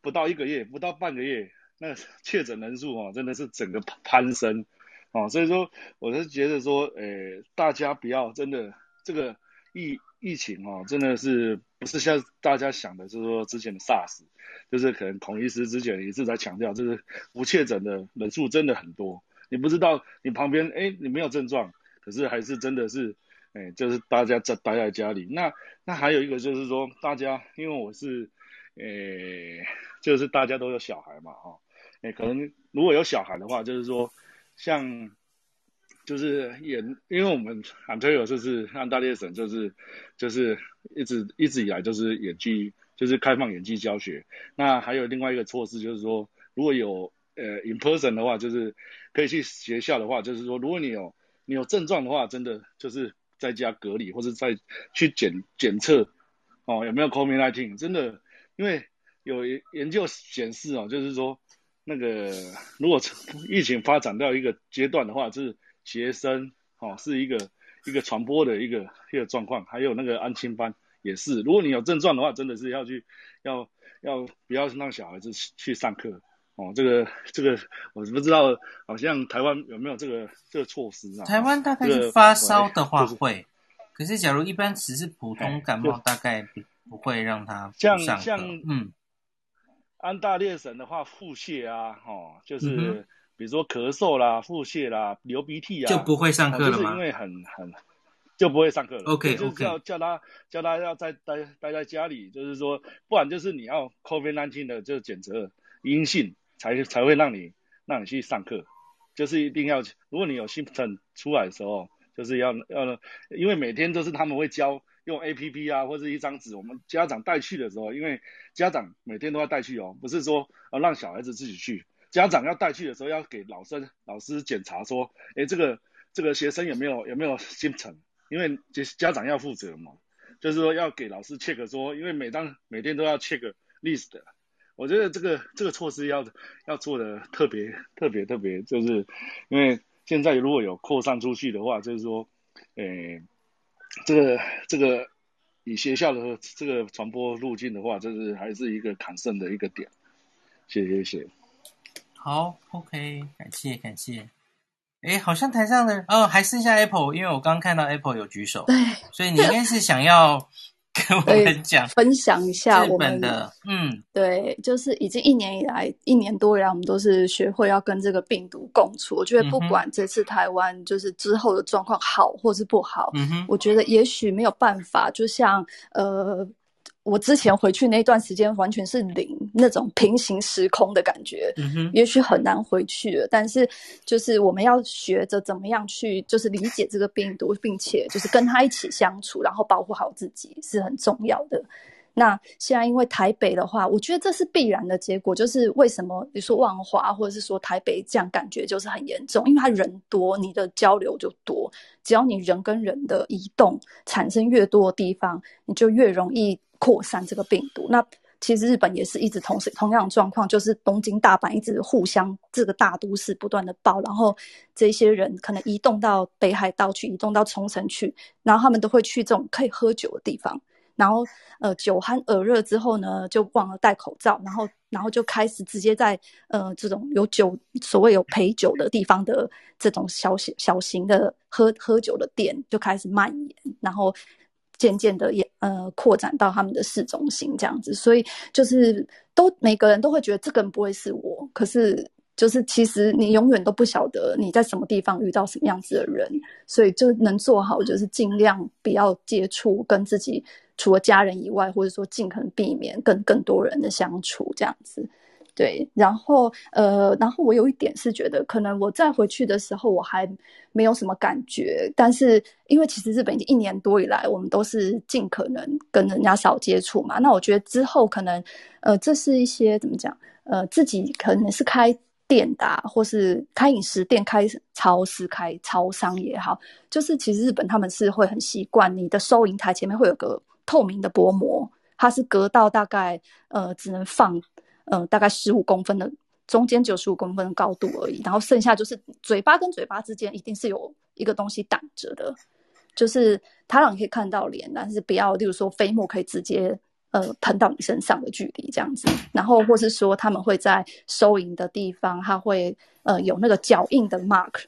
Speaker 8: 不到一个月，不到半个月，那确诊人数哦，真的是整个攀升，哦，所以说我是觉得说，呃，大家不要真的这个疫疫情哦，真的是。不是像大家想的，就是说之前的 SARS，就是可能孔医师之前一直在强调，就是无确诊的人数真的很多。你不知道你旁边，哎，你没有症状，可是还是真的是，哎，就是大家在待在家里。那那还有一个就是说，大家因为我是，哎，就是大家都有小孩嘛，哈，哎，可能如果有小孩的话，就是说像。就是演，因为我们 Ontario 就是安大略省，就是就是一直一直以来就是演技，就是开放演技教学。那还有另外一个措施，就是说如果有呃 in person 的话，就是可以去学校的话，就是说如果你有你有症状的话，真的就是在家隔离或者在去检检测哦有没有 COVID-19，真的，因为有研究显示哦，就是说那个如果 疫情发展到一个阶段的话，就是。学生哦，是一个一个传播的一个一个状况，还有那个安亲班也是。如果你有症状的话，真的是要去要要不要让小孩子去上课哦。这个这个我不知道，好像台湾有没有这个这个措施啊？
Speaker 1: 台湾大概是发烧的话会，可是假如一般只是普通感冒，大概不会让他上课。
Speaker 8: 像像嗯，安大略省的话，腹泻啊，哦，就是。嗯比如说咳嗽啦、腹泻啦、流鼻涕啊，
Speaker 1: 就不会上课了吗？
Speaker 8: 就是因为很很就不会上课了。
Speaker 1: OK，
Speaker 8: 就是要叫他叫他要在待待在家里，就是说，不然就是你要 COVID-19 的就检测阴性才才会让你让你去上课，就是一定要，如果你有 symptom 出来的时候，就是要要，因为每天都是他们会教用 APP 啊，或者一张纸，我们家长带去的时候，因为家长每天都要带去哦，不是说呃让小孩子自己去。家长要带去的时候，要给老师老师检查说，哎，这个这个学生有没有有没有 symptom？因为家家长要负责嘛，就是说要给老师 check 说，因为每当每天都要 check list。我觉得这个这个措施要要做的特别特别特别，就是因为现在如果有扩散出去的话，就是说，诶，这个这个以学校的这个传播路径的话，就是还是一个 concern 的一个点。谢谢谢谢。
Speaker 1: 好，OK，感谢感谢。哎，好像台上的哦，还剩下 Apple，因为我刚看到 Apple 有举手，
Speaker 9: 对，
Speaker 1: 所以你应该是想要跟我们讲
Speaker 9: 分享一下
Speaker 1: 我们的，嗯，
Speaker 9: 对，就是已经一年以来，一年多以来，我们都是学会要跟这个病毒共处。我觉得不管这次台湾就是之后的状况好或是不好，嗯哼，我觉得也许没有办法，就像呃。我之前回去那段时间，完全是零那种平行时空的感觉，也许很难回去了。但是，就是我们要学着怎么样去，就是理解这个病毒，并且就是跟他一起相处，然后保护好自己是很重要的。那现在因为台北的话，我觉得这是必然的结果，就是为什么你说万华或者是说台北这样感觉就是很严重，因为他人多，你的交流就多，只要你人跟人的移动产生越多的地方，你就越容易。扩散这个病毒，那其实日本也是一直同时同样的状况，就是东京、大阪一直互相这个大都市不断的爆，然后这些人可能移动到北海道去，移动到冲绳去，然后他们都会去这种可以喝酒的地方，然后呃酒酣耳热之后呢，就忘了戴口罩，然后然后就开始直接在呃这种有酒所谓有陪酒的地方的这种小小小型的喝喝酒的店就开始蔓延，然后。渐渐的也呃扩展到他们的市中心这样子，所以就是都每个人都会觉得这个人不会是我，可是就是其实你永远都不晓得你在什么地方遇到什么样子的人，所以就能做好就是尽量不要接触跟自己除了家人以外，或者说尽可能避免跟更多人的相处这样子。对，然后呃，然后我有一点是觉得，可能我再回去的时候，我还没有什么感觉。但是因为其实日本已经一年多以来，我们都是尽可能跟人家少接触嘛。那我觉得之后可能，呃，这是一些怎么讲？呃，自己可能是开店的，或是开饮食店、开超市、开超商也好，就是其实日本他们是会很习惯，你的收银台前面会有个透明的薄膜，它是隔到大概呃只能放。嗯、呃，大概十五公分的中间九十五公分的高度而已，然后剩下就是嘴巴跟嘴巴之间一定是有一个东西挡着的，就是它让你可以看到脸，但是不要，例如说飞沫可以直接呃喷到你身上的距离这样子，然后或是说他们会在收银的地方，它会呃有那个脚印的 mark，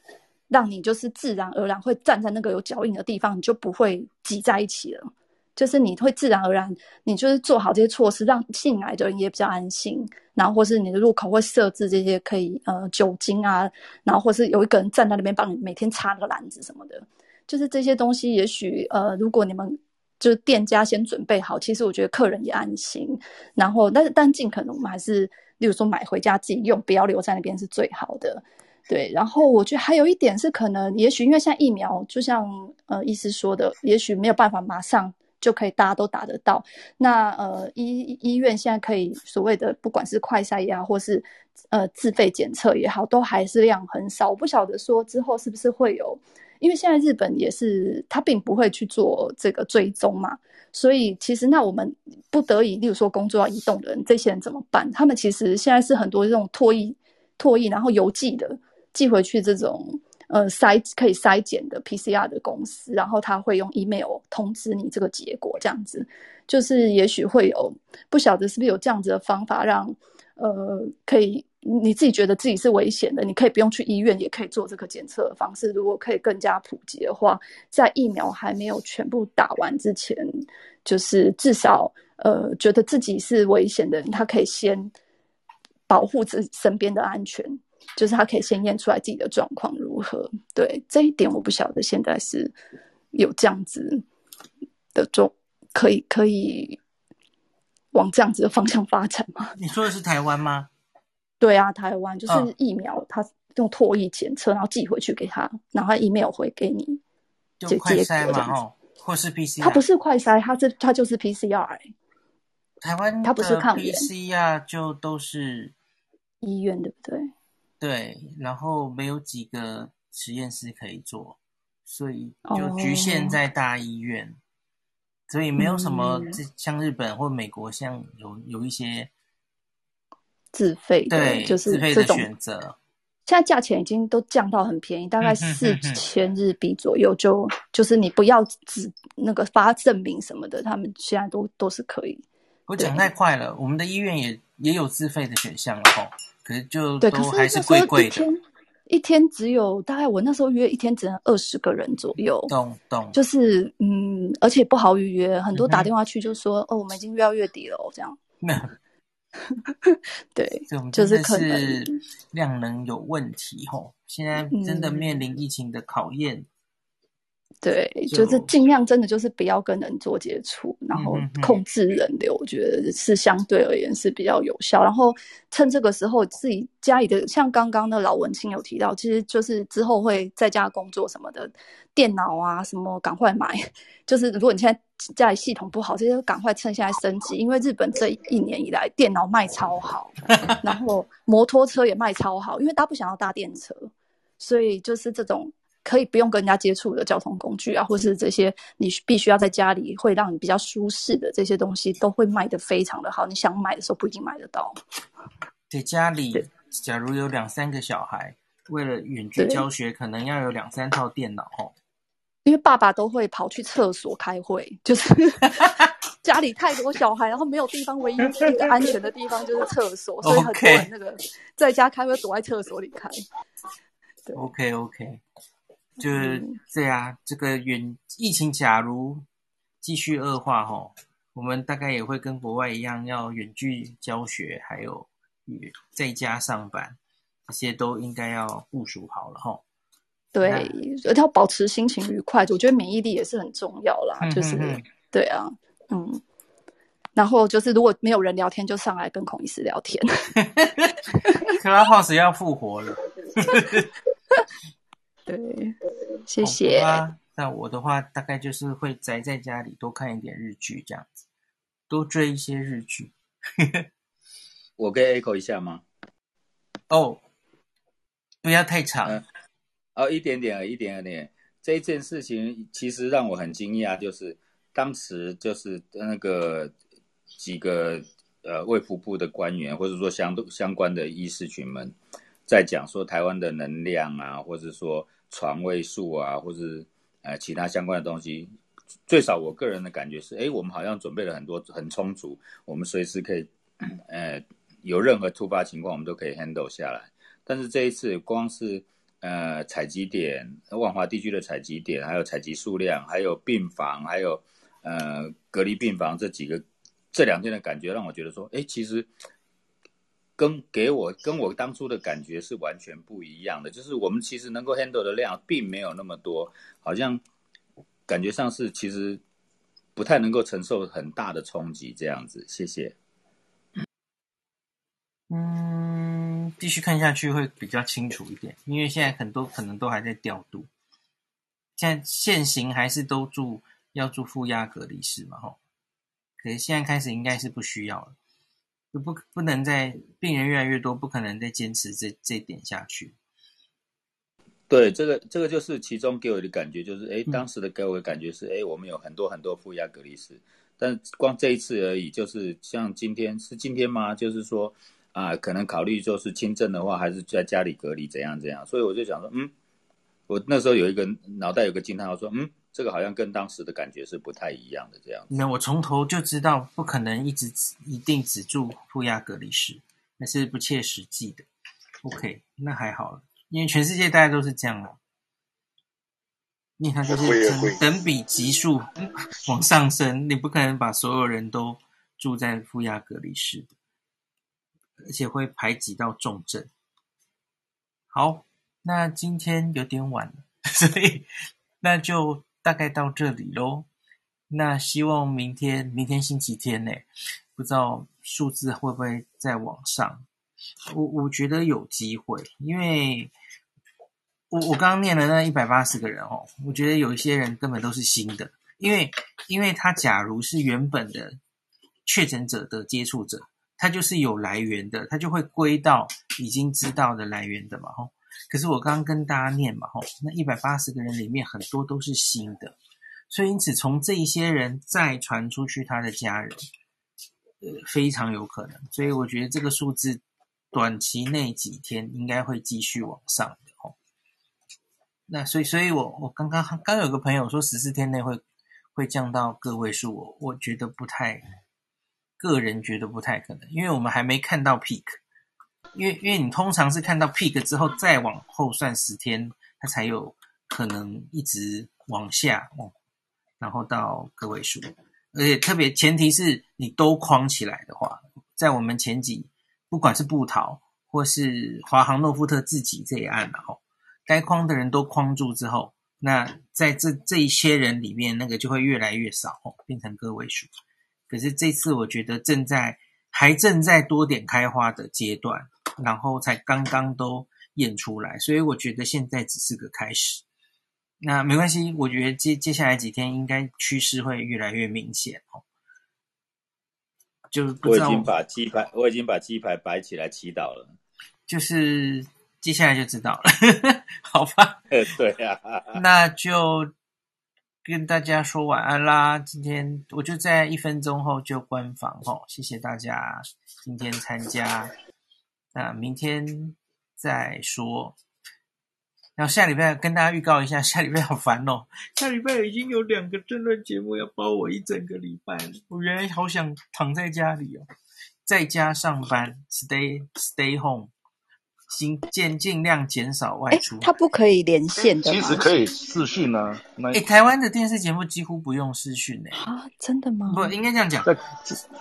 Speaker 9: 让你就是自然而然会站在那个有脚印的地方，你就不会挤在一起了。就是你会自然而然，你就是做好这些措施，让进来的人也比较安心。然后或是你的入口会设置这些可以呃酒精啊，然后或是有一个人站在那边帮你每天擦那个篮子什么的。就是这些东西，也许呃如果你们就是店家先准备好，其实我觉得客人也安心。然后但是但尽可能我们还是，例如说买回家自己用，不要留在那边是最好的。对，然后我觉得还有一点是可能，也许因为现在疫苗就像呃医师说的，也许没有办法马上。就可以大家都打得到。那呃医医院现在可以所谓的不管是快筛也好，或是呃自费检测也好，都还是量很少。我不晓得说之后是不是会有，因为现在日本也是他并不会去做这个追踪嘛，所以其实那我们不得已，例如说工作要移动的人，这些人怎么办？他们其实现在是很多这种唾液唾液然后邮寄的寄回去这种。呃，筛可以筛检的 PCR 的公司，然后他会用 email 通知你这个结果，这样子，就是也许会有不晓得是不是有这样子的方法让，呃可以你自己觉得自己是危险的，你可以不用去医院，也可以做这个检测的方式。如果可以更加普及的话，在疫苗还没有全部打完之前，就是至少呃觉得自己是危险的人，他可以先保护自己身边的安全。就是他可以先验出来自己的状况如何，对这一点我不晓得现在是有这样子的状，可以可以往这样子的方向发展吗？
Speaker 1: 你说的是台湾吗？
Speaker 9: 对啊，台湾就是疫苗，他用唾液检测，然后寄回去给他，然后他 email 回给你，
Speaker 1: 就快筛嘛，哦，或是 PCR，
Speaker 9: 他不是快筛，它是它就是 PCR。
Speaker 1: 台湾它不是抗 PCR 就都是
Speaker 9: 医院，对不对？
Speaker 1: 对，然后没有几个实验室可以做，所以就局限在大医院，oh. 所以没有什么像日本或美国像有有一些
Speaker 9: 自费的，
Speaker 1: 对，
Speaker 9: 就是
Speaker 1: 自费的选择。
Speaker 9: 现在价钱已经都降到很便宜，大概四千日币左右就，就就是你不要只那个发证明什么的，他们现在都都是可以。
Speaker 1: 我讲太快了，我们的医院也也有自费的选项了哦。可是就都还是贵贵的。对，可是那时候一天
Speaker 9: 一天只有大概我那时候约一天只能二十个人左右。
Speaker 1: 懂懂。
Speaker 9: 就是嗯，而且不好预约，很多打电话去就说、嗯、哦，我们已经约到月底了哦，这样。那对，就是可能
Speaker 1: 量能有问题吼，现在真的面临疫情的考验。嗯
Speaker 9: 对，就是尽量真的就是不要跟人做接触，然后控制人流，我觉得是相对而言是比较有效。然后趁这个时候自己家里的，像刚刚的老文青有提到，其实就是之后会在家工作什么的，电脑啊什么赶快买。就是如果你现在家里系统不好，这些赶快趁现在升级，因为日本这一年以来电脑卖超好，然后摩托车也卖超好，因为大家不想要搭电车，所以就是这种。可以不用跟人家接触的交通工具啊，或是这些你必须要在家里会让你比较舒适的这些东西，都会卖得非常的好。你想买的时候不一定买得到。
Speaker 1: 在家里，假如有两三个小孩，为了远距教学，可能要有两三套电脑哦。
Speaker 9: 因为爸爸都会跑去厕所开会，就是 家里太多小孩，然后没有地方，唯一一个安全的地方就是厕所，所以很多人那个在家开会躲在厕所里开。对
Speaker 1: ，OK OK。就是这样，这个远疫情假如继续恶化吼，我们大概也会跟国外一样，要远距教学，还有在家上班，这些都应该要部署好了吼。
Speaker 9: 对，而且要保持心情愉快，我觉得免疫力也是很重要啦。就是对啊，嗯，然后就是如果没有人聊天，就上来跟孔医师聊天。
Speaker 1: Clubhouse 要复活了。
Speaker 9: 对，谢谢。
Speaker 1: 哦、那我的话，大概就是会宅在家里，多看一点日剧，这样子，多追一些日剧。
Speaker 6: 我可以 echo 一下吗？
Speaker 1: 哦，不要太长。
Speaker 6: 嗯、哦，一点点，一点点。这一件事情其实让我很惊讶，就是当时就是那个几个呃卫福部的官员，或者说相相关的医师群们，在讲说台湾的能量啊，或者说床位数啊，或者呃其他相关的东西，最少我个人的感觉是，哎，我们好像准备了很多很充足，我们随时可以，呃，有任何突发情况，我们都可以 handle 下来。但是这一次光是呃采集点，万华地区的采集点，还有采集数量，还有病房，还有呃隔离病房这几个这两天的感觉，让我觉得说，哎，其实跟给我跟我当初的感觉是完全不一样的。就是我们其实能够 handle 的量并没有那么多，好像感觉上是其实不太能够承受很大的冲击这样子。谢谢。
Speaker 1: 嗯，继续看下去会比较清楚一点，因为现在很多可能都还在调度。现在现行还是都住要住负压隔离室嘛，吼。可是现在开始应该是不需要了，就不不能再病人越来越多，不可能再坚持这这点下去。
Speaker 6: 对，这个这个就是其中给我的感觉，就是哎，当时的给我的感觉是，哎，我们有很多很多负压隔离室，但光这一次而已，就是像今天是今天吗？就是说。啊，可能考虑就是轻症的话，还是在家里隔离，怎样怎样。所以我就想说，嗯，我那时候有一个脑袋有个惊叹号，说，嗯，这个好像跟当时的感觉是不太一样的这样。
Speaker 1: 那我从头就知道，不可能一直一定只住负压隔离室，那是不切实际的。OK，那还好了，因为全世界大家都是这样的，因为它就是等比级数 往上升，你不可能把所有人都住在负压隔离室的。而且会排挤到重症。好，那今天有点晚了，所以那就大概到这里喽。那希望明天，明天星期天呢，不知道数字会不会再往上。我我觉得有机会，因为我我刚刚念了那一百八十个人哦，我觉得有一些人根本都是新的，因为因为他假如是原本的确诊者的接触者。他就是有来源的，他就会归到已经知道的来源的嘛，吼。可是我刚刚跟大家念嘛，吼，那一百八十个人里面很多都是新的，所以因此从这一些人再传出去，他的家人，呃，非常有可能。所以我觉得这个数字短期内几天应该会继续往上的，吼。那所以，所以我我刚刚刚有个朋友说十四天内会会降到个位数，我我觉得不太。个人觉得不太可能，因为我们还没看到 peak，因为因为你通常是看到 peak 之后再往后算十天，它才有可能一直往下哦，然后到个位数，而且特别前提是你都框起来的话，在我们前几不管是布桃或是华航诺富特自己这一案，然后该框的人都框住之后，那在这这一些人里面，那个就会越来越少哦，变成个位数。可是这次我觉得正在还正在多点开花的阶段，然后才刚刚都验出来，所以我觉得现在只是个开始。那没关系，我觉得接接下来几天应该趋势会越来越明显哦。就
Speaker 6: 我已经把鸡排，我已经把鸡排摆起来祈祷了，
Speaker 1: 就是接下来就知道了，好吧？
Speaker 6: 对呀、啊，
Speaker 1: 那就。跟大家说晚安啦！今天我就在一分钟后就关房哦，谢谢大家今天参加，那明天再说。然后下礼拜跟大家预告一下，下礼拜好烦哦！下礼拜已经有两个政论节目要包我一整个礼拜了，我原来好想躺在家里哦，在家上班，stay stay home。尽尽尽量减少外出。
Speaker 9: 它不可以连线的？
Speaker 8: 其实可以视讯啊。
Speaker 1: 哎，台湾的电视节目几乎不用视讯诶。
Speaker 9: 啊，真的吗？
Speaker 1: 不，应该这样讲。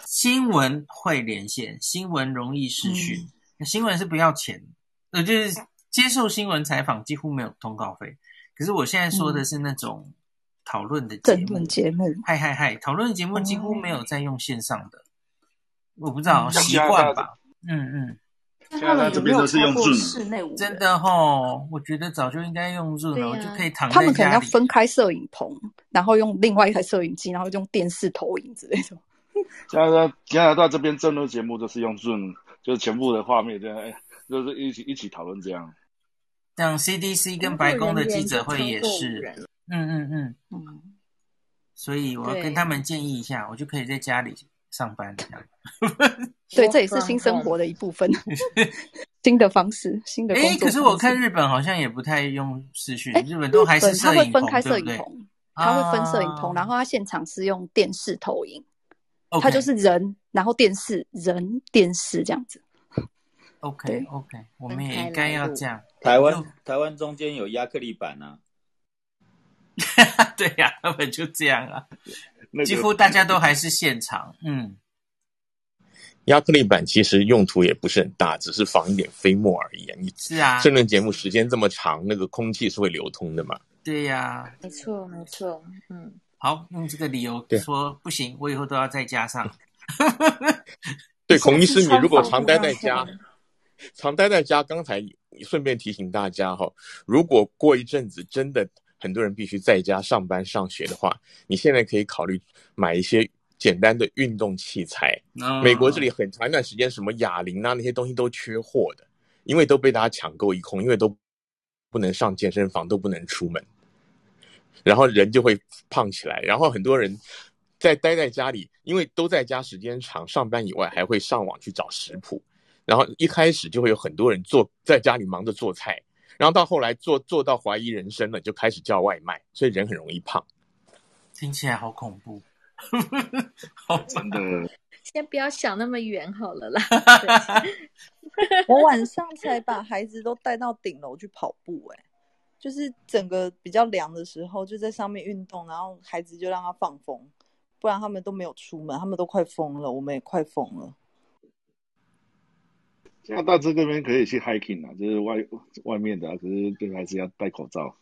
Speaker 1: 新闻会连线，新闻容易视讯。嗯、新闻是不要钱，呃，就是接受新闻采访几乎没有通告费。可是我现在说的是那种讨论的节目。
Speaker 9: 节目。
Speaker 1: 嗨嗨嗨，讨论节目几乎没有在用线上的。嗯、我不知道习惯吧。嗯嗯。
Speaker 8: 他们这边都是用
Speaker 2: Zoom，
Speaker 1: 真的吼，我觉得早就应该用 Zoom 了，啊、我就可以躺在。
Speaker 9: 他们可能要分开摄影棚，然后用另外一台摄影机，然后用电视投影之类的。
Speaker 8: 加拿大加拿大这边政论节目都是用 Zoom，就是全部的画面这样，哎，就是一起一起讨论这样。
Speaker 1: 像 CDC 跟白宫的记者会也是，嗯嗯嗯嗯。所以我要跟他们建议一下，我就可以在家里上班这
Speaker 9: 样。对，这也是新生活的一部分，新的方式，新的。
Speaker 1: 哎，可是我看日本好像也不太用视讯，日本都还是摄影棚，
Speaker 9: 他会分开摄影棚，
Speaker 1: 对
Speaker 9: 他会分摄影棚，然后他现场是用电视投影，他就是人，然后电视人电视这样子。
Speaker 1: OK OK，我们也应该要这样。
Speaker 6: 台湾台湾中间有亚克力板啊。
Speaker 1: 对呀、啊，他们就这样啊，几乎大家都还是现场。嗯，
Speaker 5: 亚克力板其实用途也不是很大，只是防一点飞沫而已啊。你
Speaker 1: 是啊，政论
Speaker 5: 节目时间这么长，那个空气是会流通的嘛？
Speaker 1: 对呀、啊，
Speaker 4: 没错没错。嗯，
Speaker 1: 好，用这个理由说不行，我以后都要再加上。
Speaker 5: 对，孔医师，你如果常待在家，常待在家，刚才顺便提醒大家哈，如果过一阵子真的。很多人必须在家上班上学的话，你现在可以考虑买一些简单的运动器材。Oh. 美国这里很长一段时间，什么哑铃啊那些东西都缺货的，因为都被大家抢购一空，因为都不能上健身房，都不能出门，然后人就会胖起来。然后很多人在待在家里，因为都在家时间长，上班以外还会上网去找食谱，然后一开始就会有很多人做在家里忙着做菜。然后到后来做做到怀疑人生了，就开始叫外卖，所以人很容易胖。
Speaker 1: 听起来好恐怖，好
Speaker 8: 真的。
Speaker 4: 先不要想那么远好了啦。
Speaker 7: 我晚上才把孩子都带到顶楼去跑步，欸，哎，就是整个比较凉的时候，就在上面运动，然后孩子就让他放风，不然他们都没有出门，他们都快疯了，我们也快疯了。
Speaker 8: 加拿大这边可以去 hiking 啊，就是外外面的，可是对还是要戴口罩。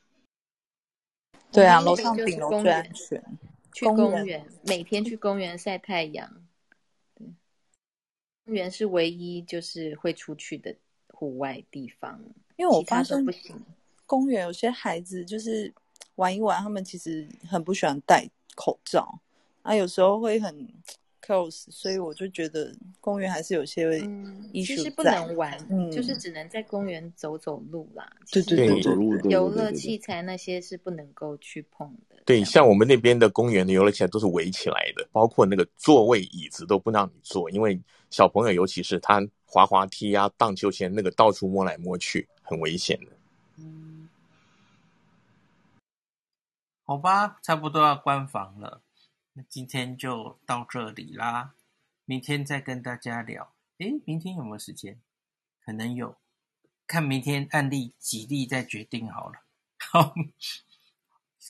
Speaker 7: 对啊，楼上顶楼最安全。
Speaker 4: 去公园，每天去公园晒太阳。对，公园是唯一就是会出去的户外地方，
Speaker 7: 因为我发现不行。公园有些孩子就是玩一玩，他们其实很不喜欢戴口罩，啊，有时候会很 close，。所以我就觉得公园还是有些
Speaker 4: 嗯，其实不能玩，嗯，就是只能在公园走走路啦。
Speaker 8: 对对对，走路。
Speaker 4: 游乐器材那些是不能够去碰的。
Speaker 5: 对，像我们那边的公园的游乐器材都是围起来的，包括那个座位椅子都不让你坐，因为小朋友尤其是他滑滑梯啊、荡秋千那个到处摸来摸去，很危险的。
Speaker 1: 嗯，好吧，差不多要关房了。那今天就到这里啦，明天再跟大家聊。诶，明天有没有时间？可能有，看明天案例几例再决定好了。好，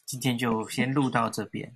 Speaker 1: 今天就先录到这边。